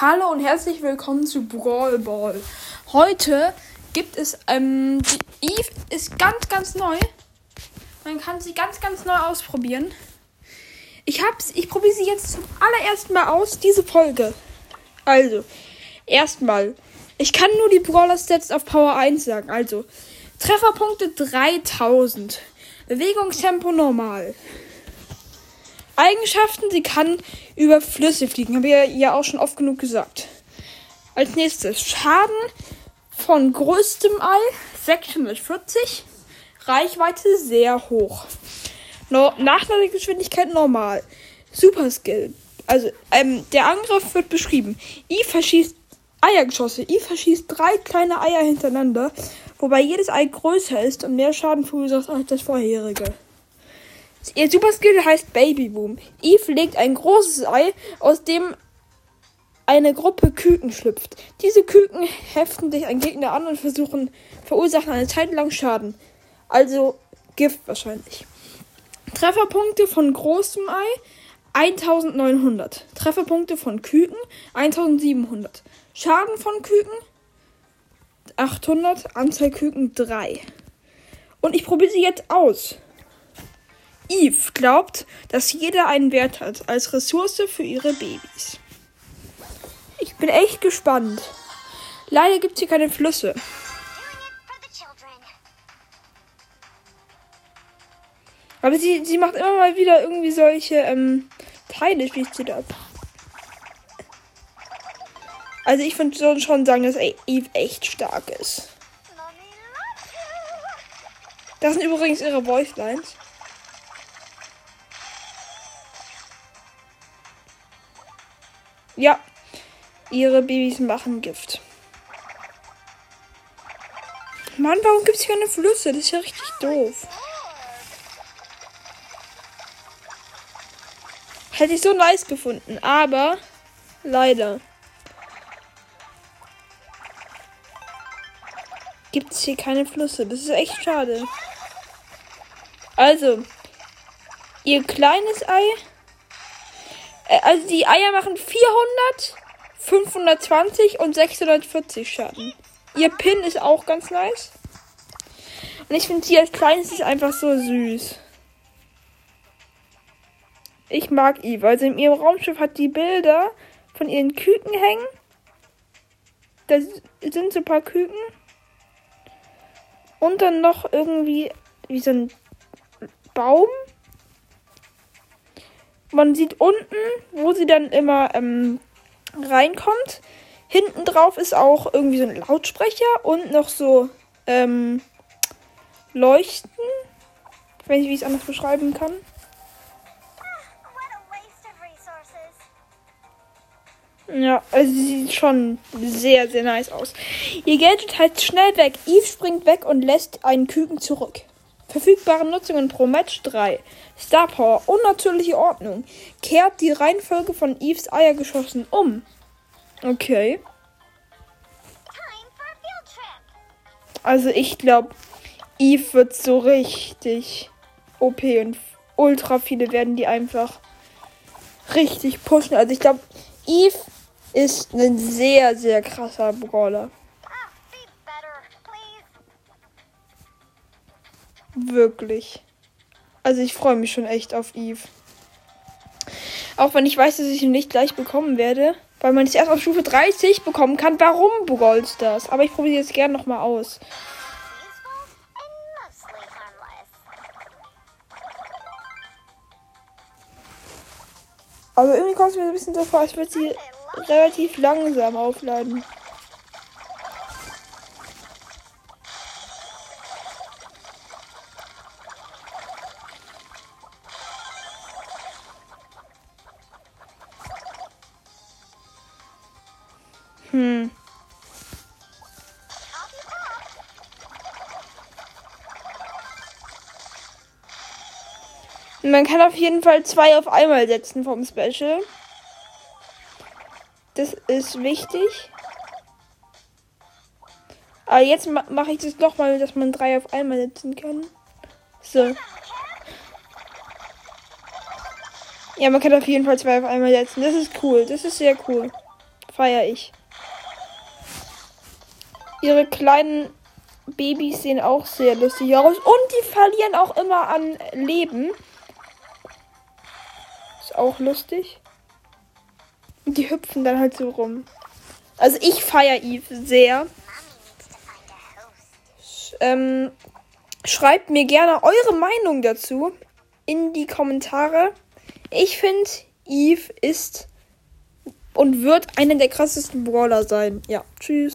Hallo und herzlich willkommen zu Brawl Ball. Heute gibt es, ähm, die Eve ist ganz, ganz neu. Man kann sie ganz, ganz neu ausprobieren. Ich hab's, ich probiere sie jetzt zum allerersten Mal aus, diese Folge. Also, erstmal, ich kann nur die Brawler Stats auf Power 1 sagen. Also, Trefferpunkte 3000. Bewegungstempo normal. Eigenschaften, sie kann über Flüsse fliegen. Habe ich ja auch schon oft genug gesagt. Als nächstes Schaden von größtem Ei 640. Reichweite sehr hoch. No Nachladegeschwindigkeit normal. Super Skill. Also, ähm, der Angriff wird beschrieben. I verschießt Eiergeschosse. I verschießt drei kleine Eier hintereinander, wobei jedes Ei größer ist und mehr Schaden verursacht als das vorherige. Ihr Superskill heißt Baby Boom. Eve legt ein großes Ei, aus dem eine Gruppe Küken schlüpft. Diese Küken heften sich an Gegner an und versuchen, verursachen eine Zeit lang Schaden. Also Gift wahrscheinlich. Trefferpunkte von großem Ei 1900. Trefferpunkte von Küken 1700. Schaden von Küken 800. Anzahl Küken 3. Und ich probiere sie jetzt aus. Eve glaubt, dass jeder einen Wert hat als Ressource für ihre Babys. Ich bin echt gespannt. Leider gibt es hier keine Flüsse. Aber sie, sie macht immer mal wieder irgendwie solche ähm, Teile, spielt sie ab. Also ich würde schon sagen, dass Eve echt stark ist. Das sind übrigens ihre Voicelines. Ja, ihre Babys machen Gift. Mann, warum gibt es keine Flüsse? Das ist ja richtig doof. Hätte ich so nice gefunden, aber leider. Gibt es hier keine Flüsse. Das ist echt schade. Also, ihr kleines Ei also die Eier machen 400, 520 und 640 Schaden. Ihr Pin ist auch ganz nice. Und ich finde sie als kleines ist einfach so süß. Ich mag Eve. Also in ihrem Raumschiff hat die Bilder von ihren Küken hängen. Da sind so ein paar Küken. Und dann noch irgendwie wie so ein Baum man sieht unten, wo sie dann immer ähm, reinkommt. Hinten drauf ist auch irgendwie so ein Lautsprecher und noch so ähm, Leuchten. Ich weiß nicht, wie ich es anders beschreiben kann. Ja, also sie sieht schon sehr, sehr nice aus. Ihr Gadget heißt schnell weg. Eve springt weg und lässt einen Küken zurück. Verfügbare Nutzungen pro Match 3. Star Power, unnatürliche Ordnung. Kehrt die Reihenfolge von Eves Eiergeschossen um. Okay. Also ich glaube, Eve wird so richtig OP und ultra viele werden die einfach richtig pushen. Also ich glaube, Eve ist ein sehr, sehr krasser Brawler. Wirklich. Also ich freue mich schon echt auf Eve. Auch wenn ich weiß, dass ich ihn nicht gleich bekommen werde. Weil man es erst auf Stufe 30 bekommen kann. Warum Brawl das? Aber ich probiere jetzt gerne nochmal aus. Aber irgendwie kommt es mir ein bisschen so vor, als würde sie relativ langsam aufladen. Hm. Man kann auf jeden Fall zwei auf einmal setzen vom Special. Das ist wichtig. Aber jetzt ma mache ich das doch mal, dass man drei auf einmal setzen kann. So. Ja, man kann auf jeden Fall zwei auf einmal setzen. Das ist cool. Das ist sehr cool. Feier ich. Ihre kleinen Babys sehen auch sehr lustig aus. Und die verlieren auch immer an Leben. Ist auch lustig. Und die hüpfen dann halt so rum. Also ich feiere Eve sehr. Ähm, schreibt mir gerne eure Meinung dazu in die Kommentare. Ich finde, Eve ist und wird einer der krassesten Brawler sein. Ja, tschüss.